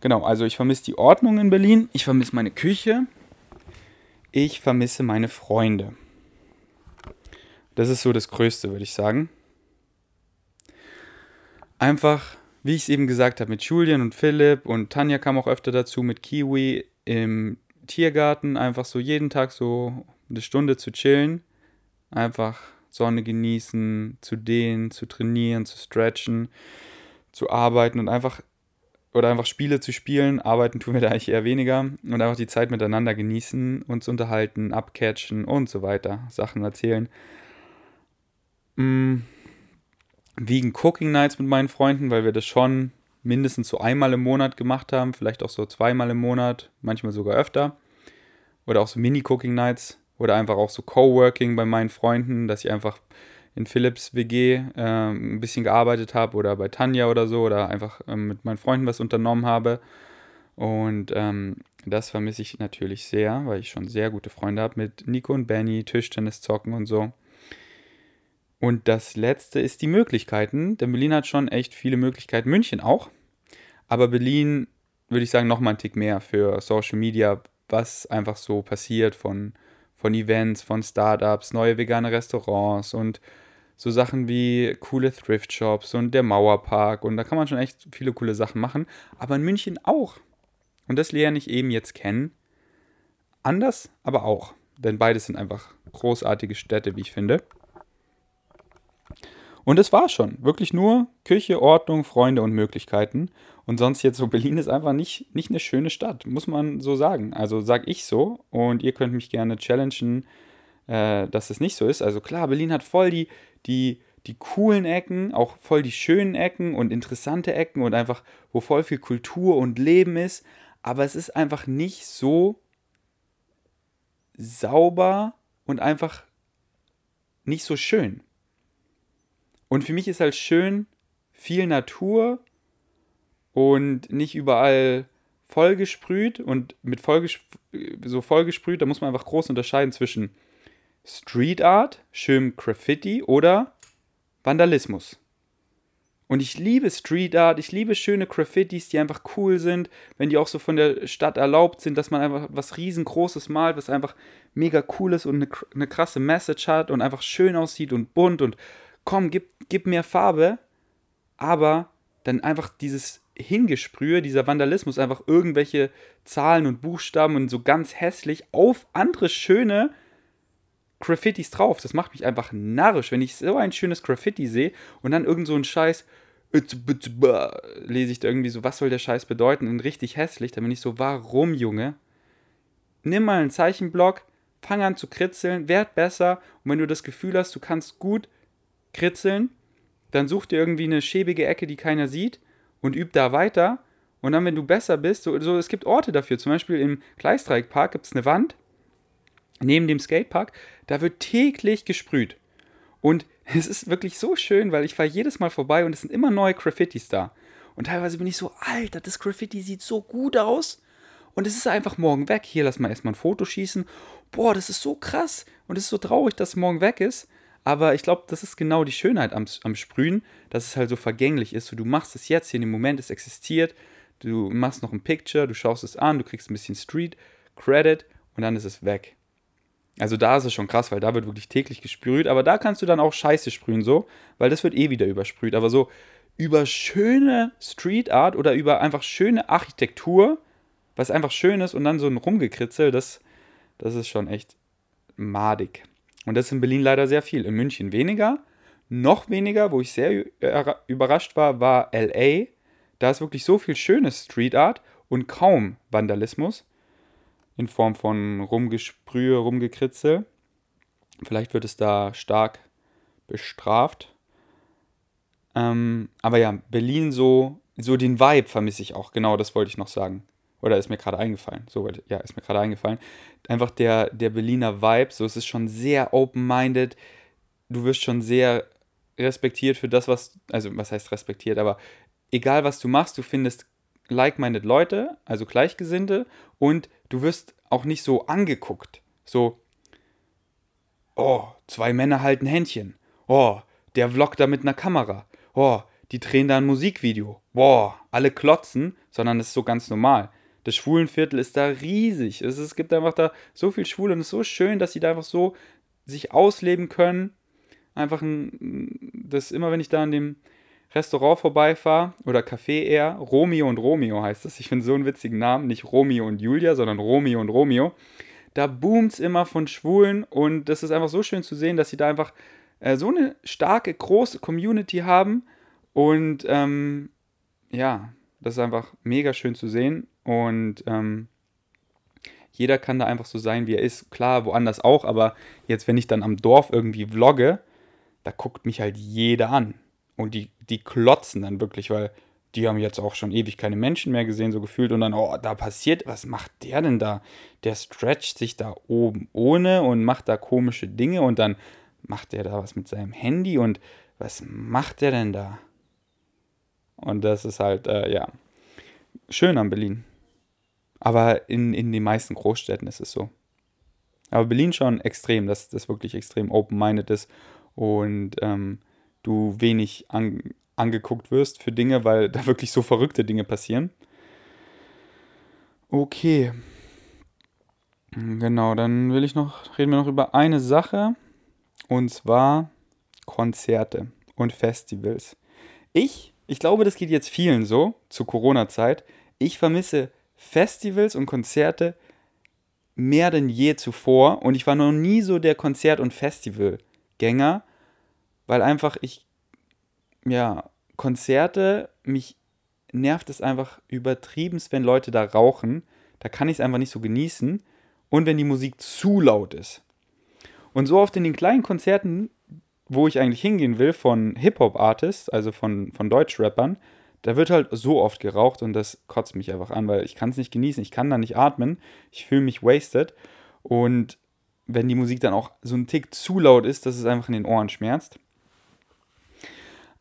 genau, also ich vermisse die Ordnung in Berlin, ich vermisse meine Küche, ich vermisse meine Freunde. Das ist so das Größte, würde ich sagen. Einfach, wie ich es eben gesagt habe, mit Julian und Philipp und Tanja kam auch öfter dazu, mit Kiwi im Tiergarten, einfach so jeden Tag so eine Stunde zu chillen. Einfach Sonne genießen, zu dehnen, zu trainieren, zu stretchen, zu arbeiten und einfach oder einfach Spiele zu spielen. Arbeiten tun wir da eigentlich eher weniger und einfach die Zeit miteinander genießen, uns unterhalten, abcatchen und so weiter, Sachen erzählen. Wiegen Cooking Nights mit meinen Freunden, weil wir das schon mindestens so einmal im Monat gemacht haben, vielleicht auch so zweimal im Monat, manchmal sogar öfter. Oder auch so Mini-Cooking Nights oder einfach auch so Coworking bei meinen Freunden, dass ich einfach in Philips WG äh, ein bisschen gearbeitet habe oder bei Tanja oder so oder einfach ähm, mit meinen Freunden was unternommen habe. Und ähm, das vermisse ich natürlich sehr, weil ich schon sehr gute Freunde habe mit Nico und Benny, Tischtennis zocken und so. Und das letzte ist die Möglichkeiten, denn Berlin hat schon echt viele Möglichkeiten, München auch. Aber Berlin würde ich sagen, nochmal ein Tick mehr für Social Media, was einfach so passiert von, von Events, von Startups, neue vegane Restaurants und so Sachen wie coole Thrift Shops und der Mauerpark und da kann man schon echt viele coole Sachen machen, aber in München auch. Und das lerne ich eben jetzt kennen. Anders, aber auch, denn beides sind einfach großartige Städte, wie ich finde. Und es war schon. Wirklich nur Küche, Ordnung, Freunde und Möglichkeiten. Und sonst jetzt so, Berlin ist einfach nicht, nicht eine schöne Stadt, muss man so sagen. Also sag ich so. Und ihr könnt mich gerne challengen, äh, dass es nicht so ist. Also klar, Berlin hat voll die, die, die coolen Ecken, auch voll die schönen Ecken und interessante Ecken und einfach, wo voll viel Kultur und Leben ist. Aber es ist einfach nicht so sauber und einfach nicht so schön. Und für mich ist halt schön viel Natur und nicht überall vollgesprüht und mit vollgesprüht, so vollgesprüht, da muss man einfach groß unterscheiden zwischen Street Art, schönem Graffiti oder Vandalismus. Und ich liebe Street Art, ich liebe schöne Graffitis, die einfach cool sind, wenn die auch so von der Stadt erlaubt sind, dass man einfach was riesengroßes malt, was einfach mega cool ist und eine, eine krasse Message hat und einfach schön aussieht und bunt und komm, gib, gib mir Farbe, aber dann einfach dieses Hingesprühe, dieser Vandalismus, einfach irgendwelche Zahlen und Buchstaben und so ganz hässlich auf andere schöne Graffitis drauf. Das macht mich einfach narrisch, wenn ich so ein schönes Graffiti sehe und dann irgend so ein Scheiß lese ich da irgendwie so, was soll der Scheiß bedeuten? Und richtig hässlich. Da bin ich so, warum, Junge? Nimm mal einen Zeichenblock, fang an zu kritzeln, werd besser. Und wenn du das Gefühl hast, du kannst gut kritzeln, dann such dir irgendwie eine schäbige Ecke, die keiner sieht und üb da weiter. Und dann, wenn du besser bist, so, so es gibt Orte dafür. Zum Beispiel im Gleisdreieckpark gibt es eine Wand, neben dem Skatepark, da wird täglich gesprüht. Und es ist wirklich so schön, weil ich fahre jedes Mal vorbei und es sind immer neue Graffitis da. Und teilweise bin ich so, Alter, das Graffiti sieht so gut aus. Und es ist einfach morgen weg. Hier, lass mal erstmal ein Foto schießen. Boah, das ist so krass. Und es ist so traurig, dass es morgen weg ist. Aber ich glaube, das ist genau die Schönheit am, am Sprühen, dass es halt so vergänglich ist. So, du machst es jetzt, hier in dem Moment, es existiert. Du machst noch ein Picture, du schaust es an, du kriegst ein bisschen Street Credit und dann ist es weg. Also da ist es schon krass, weil da wird wirklich täglich gesprüht. Aber da kannst du dann auch Scheiße sprühen, so, weil das wird eh wieder übersprüht. Aber so über schöne Street Art oder über einfach schöne Architektur, was einfach schön ist und dann so ein Rumgekritzel, das, das ist schon echt madig. Und das ist in Berlin leider sehr viel. In München weniger. Noch weniger, wo ich sehr überrascht war, war LA. Da ist wirklich so viel schönes Street Art und kaum Vandalismus in Form von Rumgesprühe, Rumgekritzel. Vielleicht wird es da stark bestraft. Ähm, aber ja, Berlin so, so den Vibe vermisse ich auch. Genau, das wollte ich noch sagen. Oder ist mir gerade eingefallen. So, ja, ist mir gerade eingefallen. Einfach der, der Berliner Vibe, so es ist schon sehr open-minded. Du wirst schon sehr respektiert für das, was, also was heißt respektiert, aber egal was du machst, du findest like-minded Leute, also Gleichgesinnte, und du wirst auch nicht so angeguckt. So, oh, zwei Männer halten Händchen. Oh, der vloggt da mit einer Kamera. Oh, die drehen da ein Musikvideo. Boah, alle klotzen, sondern es ist so ganz normal. Das Schwulenviertel ist da riesig. Es, es gibt einfach da so viel Schwule und es ist so schön, dass sie da einfach so sich ausleben können. Einfach ein, das immer, wenn ich da an dem Restaurant vorbeifahre oder Café eher, Romeo und Romeo heißt es. Ich finde so einen witzigen Namen, nicht Romeo und Julia, sondern Romeo und Romeo. Da boomt es immer von Schwulen und das ist einfach so schön zu sehen, dass sie da einfach äh, so eine starke, große Community haben und ähm, ja, das ist einfach mega schön zu sehen und ähm, jeder kann da einfach so sein, wie er ist. Klar, woanders auch, aber jetzt, wenn ich dann am Dorf irgendwie vlogge, da guckt mich halt jeder an. Und die, die klotzen dann wirklich, weil die haben jetzt auch schon ewig keine Menschen mehr gesehen, so gefühlt. Und dann, oh, da passiert, was macht der denn da? Der stretcht sich da oben ohne und macht da komische Dinge und dann macht der da was mit seinem Handy und was macht der denn da? Und das ist halt, äh, ja, schön an Berlin. Aber in, in den meisten Großstädten ist es so. Aber Berlin schon extrem, dass das wirklich extrem open-minded ist und ähm, du wenig an, angeguckt wirst für Dinge, weil da wirklich so verrückte Dinge passieren. Okay. Genau, dann will ich noch, reden wir noch über eine Sache. Und zwar Konzerte und Festivals. Ich, ich glaube, das geht jetzt vielen so, zu Corona-Zeit. Ich vermisse Festivals und Konzerte mehr denn je zuvor. Und ich war noch nie so der Konzert- und Festivalgänger, weil einfach ich, ja, Konzerte, mich nervt es einfach übertrieben, wenn Leute da rauchen. Da kann ich es einfach nicht so genießen. Und wenn die Musik zu laut ist. Und so oft in den kleinen Konzerten, wo ich eigentlich hingehen will, von Hip-Hop-Artists, also von, von Deutsch-Rappern, da wird halt so oft geraucht und das kotzt mich einfach an, weil ich kann es nicht genießen, ich kann da nicht atmen, ich fühle mich wasted und wenn die Musik dann auch so ein Tick zu laut ist, dass es einfach in den Ohren schmerzt.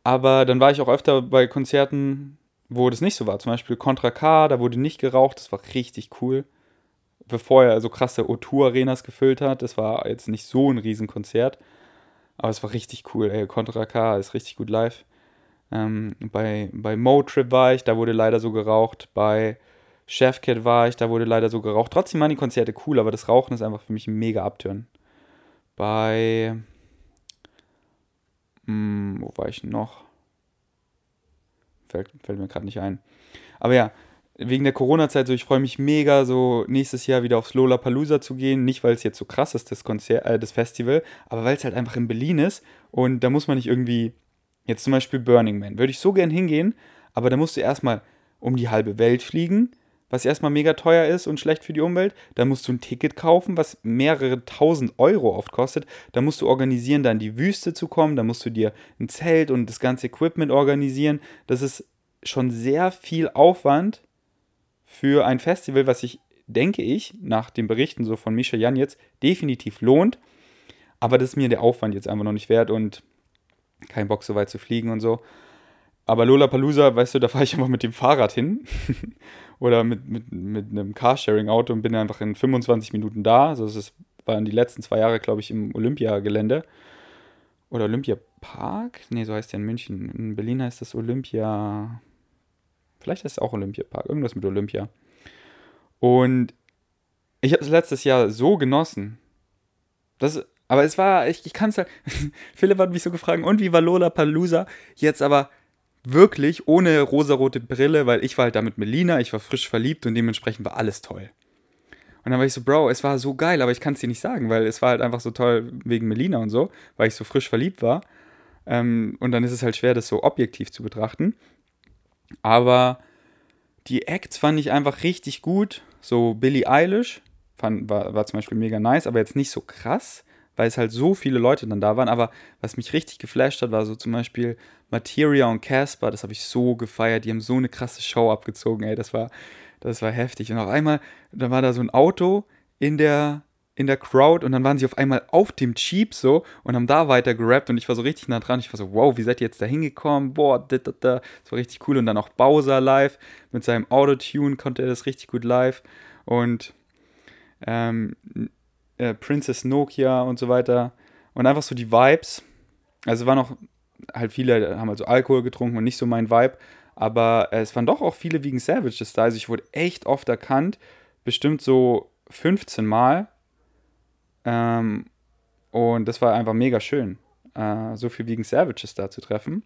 Aber dann war ich auch öfter bei Konzerten, wo das nicht so war. Zum Beispiel Contra K, da wurde nicht geraucht, das war richtig cool. Bevor er so krasse O2-Arenas gefüllt hat, das war jetzt nicht so ein Riesenkonzert. Aber es war richtig cool, ey. Contra K ist richtig gut live. Ähm, bei, bei Motrip war ich, da wurde leider so geraucht. Bei Chefcat war ich, da wurde leider so geraucht. Trotzdem waren die Konzerte cool, aber das Rauchen ist einfach für mich ein mega Abtören. Bei. Hm, wo war ich noch? Fällt, fällt mir gerade nicht ein. Aber ja, wegen der Corona-Zeit so, ich freue mich mega, so nächstes Jahr wieder aufs Lollapalooza zu gehen. Nicht, weil es jetzt so krass ist, das Konzert, äh, das Festival, aber weil es halt einfach in Berlin ist und da muss man nicht irgendwie Jetzt zum Beispiel Burning Man. Würde ich so gern hingehen, aber da musst du erstmal um die halbe Welt fliegen, was erstmal mega teuer ist und schlecht für die Umwelt. Dann musst du ein Ticket kaufen, was mehrere tausend Euro oft kostet. Dann musst du organisieren, da in die Wüste zu kommen. Dann musst du dir ein Zelt und das ganze Equipment organisieren. Das ist schon sehr viel Aufwand für ein Festival, was sich, denke ich, nach den Berichten so von Misha Jan jetzt definitiv lohnt. Aber das ist mir der Aufwand jetzt einfach noch nicht wert und kein Bock, so weit zu fliegen und so. Aber Lollapalooza, weißt du, da fahre ich immer mit dem Fahrrad hin oder mit, mit, mit einem Carsharing-Auto und bin einfach in 25 Minuten da. Also das waren die letzten zwei Jahre, glaube ich, im Olympiagelände. Oder Olympiapark? Nee, so heißt der in München. In Berlin heißt das Olympia. Vielleicht heißt es auch Olympiapark. Irgendwas mit Olympia. Und ich habe es letztes Jahr so genossen. Das aber es war, ich, ich kann es halt. Philipp hat mich so gefragt, und wie war Lola Palusa? Jetzt aber wirklich ohne rosarote Brille, weil ich war halt da mit Melina, ich war frisch verliebt und dementsprechend war alles toll. Und dann war ich so, Bro, es war so geil, aber ich kann es dir nicht sagen, weil es war halt einfach so toll wegen Melina und so, weil ich so frisch verliebt war. Ähm, und dann ist es halt schwer, das so objektiv zu betrachten. Aber die Acts fand ich einfach richtig gut. So Billie Eilish fand, war, war zum Beispiel mega nice, aber jetzt nicht so krass weil es halt so viele Leute dann da waren. Aber was mich richtig geflasht hat, war so zum Beispiel Materia und Casper. Das habe ich so gefeiert. Die haben so eine krasse Show abgezogen, ey. Das war, das war heftig. Und auf einmal, da war da so ein Auto in der, in der Crowd und dann waren sie auf einmal auf dem Jeep so und haben da weiter gerappt und ich war so richtig nah dran. Ich war so, wow, wie seid ihr jetzt da hingekommen? Boah, da, da, da. das war richtig cool. Und dann auch Bowser live mit seinem Autotune konnte er das richtig gut live. Und ähm, äh, Princess Nokia und so weiter. Und einfach so die Vibes. Also waren auch halt viele, haben halt so Alkohol getrunken und nicht so mein Vibe. Aber äh, es waren doch auch viele Vegan Savages da. Also ich wurde echt oft erkannt, bestimmt so 15 Mal. Ähm, und das war einfach mega schön, äh, so viel Vegan Savages da zu treffen.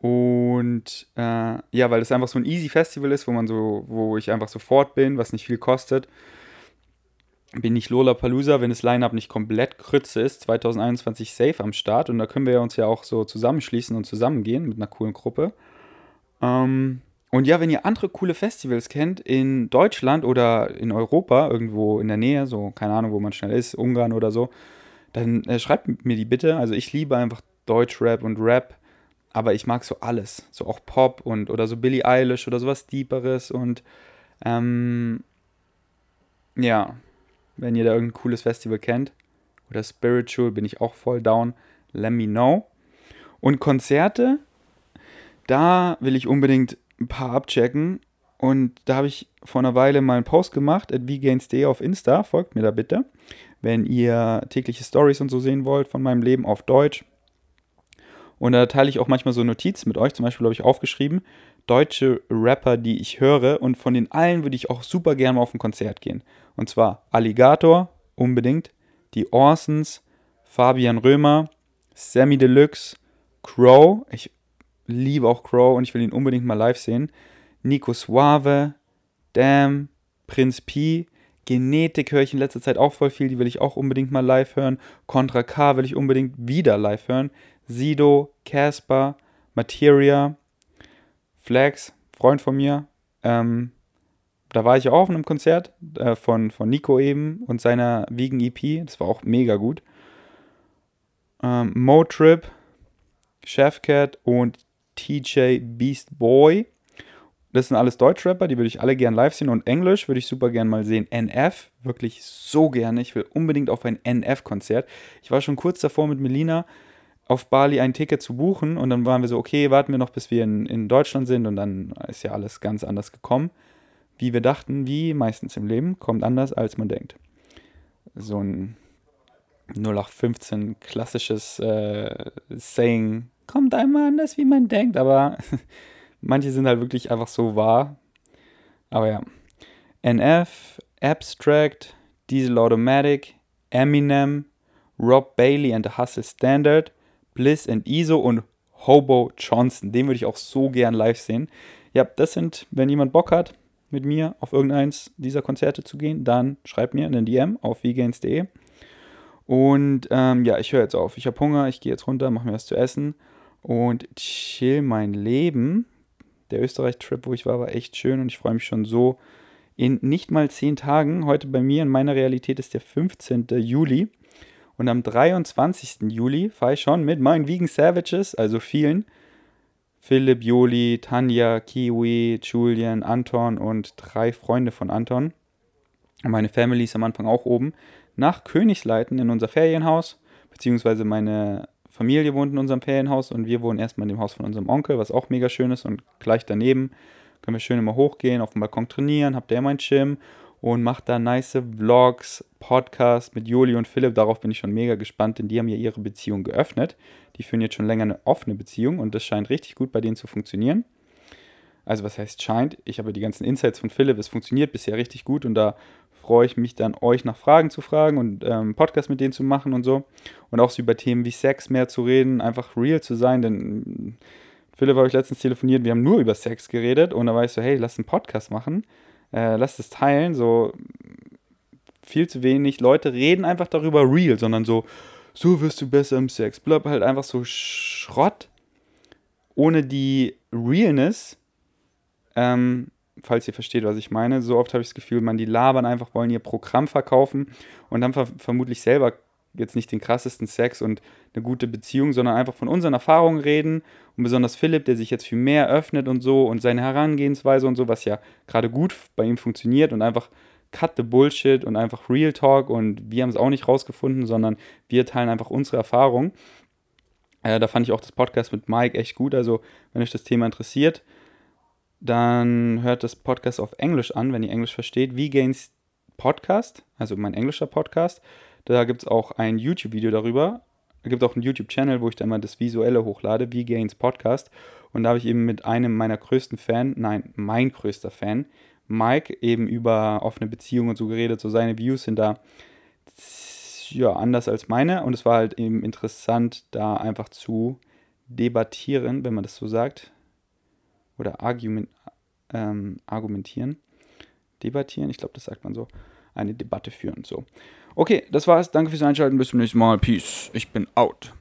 Und äh, ja, weil das einfach so ein easy Festival ist, wo man so, wo ich einfach sofort bin, was nicht viel kostet bin ich Lollapalooza, wenn das Line-Up nicht komplett krütze ist, 2021 safe am Start. Und da können wir uns ja auch so zusammenschließen und zusammengehen mit einer coolen Gruppe. Ähm, und ja, wenn ihr andere coole Festivals kennt in Deutschland oder in Europa, irgendwo in der Nähe, so keine Ahnung, wo man schnell ist, Ungarn oder so, dann äh, schreibt mir die bitte. Also ich liebe einfach Deutschrap und Rap, aber ich mag so alles. So auch Pop und oder so Billie Eilish oder sowas Deeperes und ähm, ja, wenn ihr da irgendein cooles Festival kennt oder Spiritual, bin ich auch voll down. Let me know. Und Konzerte, da will ich unbedingt ein paar abchecken. Und da habe ich vor einer Weile mal einen Post gemacht, at vgainsday auf Insta. Folgt mir da bitte, wenn ihr tägliche Stories und so sehen wollt von meinem Leben auf Deutsch. Und da teile ich auch manchmal so Notizen mit euch. Zum Beispiel habe ich aufgeschrieben, deutsche Rapper, die ich höre. Und von den allen würde ich auch super gerne mal auf ein Konzert gehen. Und zwar Alligator, unbedingt, die Orsons, Fabian Römer, Sammy Deluxe, Crow, ich liebe auch Crow und ich will ihn unbedingt mal live sehen, Nico Suave, Damn, Prinz P, Genetik höre ich in letzter Zeit auch voll viel, die will ich auch unbedingt mal live hören. Contra K will ich unbedingt wieder live hören. Sido, Casper, Materia, Flags, Freund von mir. Ähm, da war ich auch auf einem Konzert äh, von, von Nico eben und seiner Vegan EP. Das war auch mega gut. Ähm, Motrip, Chefcat und TJ Beast Boy. Das sind alles Deutschrapper, die würde ich alle gern live sehen. Und Englisch würde ich super gern mal sehen. NF, wirklich so gerne. Ich will unbedingt auf ein NF-Konzert. Ich war schon kurz davor mit Melina auf Bali ein Ticket zu buchen. Und dann waren wir so, okay, warten wir noch, bis wir in, in Deutschland sind. Und dann ist ja alles ganz anders gekommen wie wir dachten, wie meistens im Leben, kommt anders, als man denkt. So ein 0815 klassisches äh, Saying, kommt einmal anders, wie man denkt, aber manche sind halt wirklich einfach so wahr. Aber ja. NF, Abstract, Diesel Automatic, Eminem, Rob Bailey and the Hustle Standard, Bliss and ISO und Hobo Johnson. Den würde ich auch so gern live sehen. Ja, das sind, wenn jemand Bock hat, mit mir auf irgendeins dieser Konzerte zu gehen, dann schreibt mir einen DM auf vgains.de. Und ähm, ja, ich höre jetzt auf. Ich habe Hunger, ich gehe jetzt runter, mache mir was zu essen und chill mein Leben. Der Österreich-Trip, wo ich war, war echt schön und ich freue mich schon so. In nicht mal zehn Tagen, heute bei mir in meiner Realität ist der 15. Juli. Und am 23. Juli fahre ich schon mit meinen Vegan Savages, also vielen, Philipp, Joli, Tanja, Kiwi, Julian, Anton und drei Freunde von Anton. Meine Family ist am Anfang auch oben. Nach Königsleiten in unser Ferienhaus, beziehungsweise meine Familie wohnt in unserem Ferienhaus und wir wohnen erstmal in dem Haus von unserem Onkel, was auch mega schön ist und gleich daneben können wir schön immer hochgehen, auf dem Balkon trainieren, habt ihr mein Gym und macht da nice Vlogs, Podcasts mit Joli und Philipp. Darauf bin ich schon mega gespannt, denn die haben ja ihre Beziehung geöffnet. Die führen jetzt schon länger eine offene Beziehung und das scheint richtig gut bei denen zu funktionieren. Also was heißt scheint? Ich habe die ganzen Insights von Philipp, es funktioniert bisher richtig gut und da freue ich mich dann, euch nach Fragen zu fragen und ähm, Podcast mit denen zu machen und so. Und auch so über Themen wie Sex mehr zu reden, einfach real zu sein, denn Philipp habe ich letztens telefoniert, wir haben nur über Sex geredet und da war ich so, hey, lass einen Podcast machen äh, lasst es teilen. So viel zu wenig Leute reden einfach darüber real, sondern so, so wirst du besser im Sex. Bleib halt einfach so Schrott ohne die Realness. Ähm, falls ihr versteht, was ich meine. So oft habe ich das Gefühl, man, die labern einfach, wollen ihr Programm verkaufen und haben ver vermutlich selber jetzt nicht den krassesten Sex und eine gute Beziehung, sondern einfach von unseren Erfahrungen reden und besonders Philipp, der sich jetzt viel mehr öffnet und so und seine Herangehensweise und so, was ja gerade gut bei ihm funktioniert und einfach cut the bullshit und einfach Real Talk und wir haben es auch nicht rausgefunden, sondern wir teilen einfach unsere Erfahrung. Äh, da fand ich auch das Podcast mit Mike echt gut, also wenn euch das Thema interessiert, dann hört das Podcast auf Englisch an, wenn ihr Englisch versteht. Wie Gains Podcast, also mein englischer Podcast. Da gibt es auch ein YouTube-Video darüber. Es gibt auch einen YouTube-Channel, wo ich dann mal das Visuelle hochlade, wie Gains Podcast. Und da habe ich eben mit einem meiner größten Fan, nein, mein größter Fan, Mike, eben über offene Beziehungen und so geredet. So seine Views sind da ja anders als meine. Und es war halt eben interessant, da einfach zu debattieren, wenn man das so sagt. Oder argument, ähm, argumentieren. Debattieren, ich glaube, das sagt man so. Eine Debatte führen. So. Okay, das war's. Danke fürs Einschalten. Bis zum nächsten Mal. Peace. Ich bin out.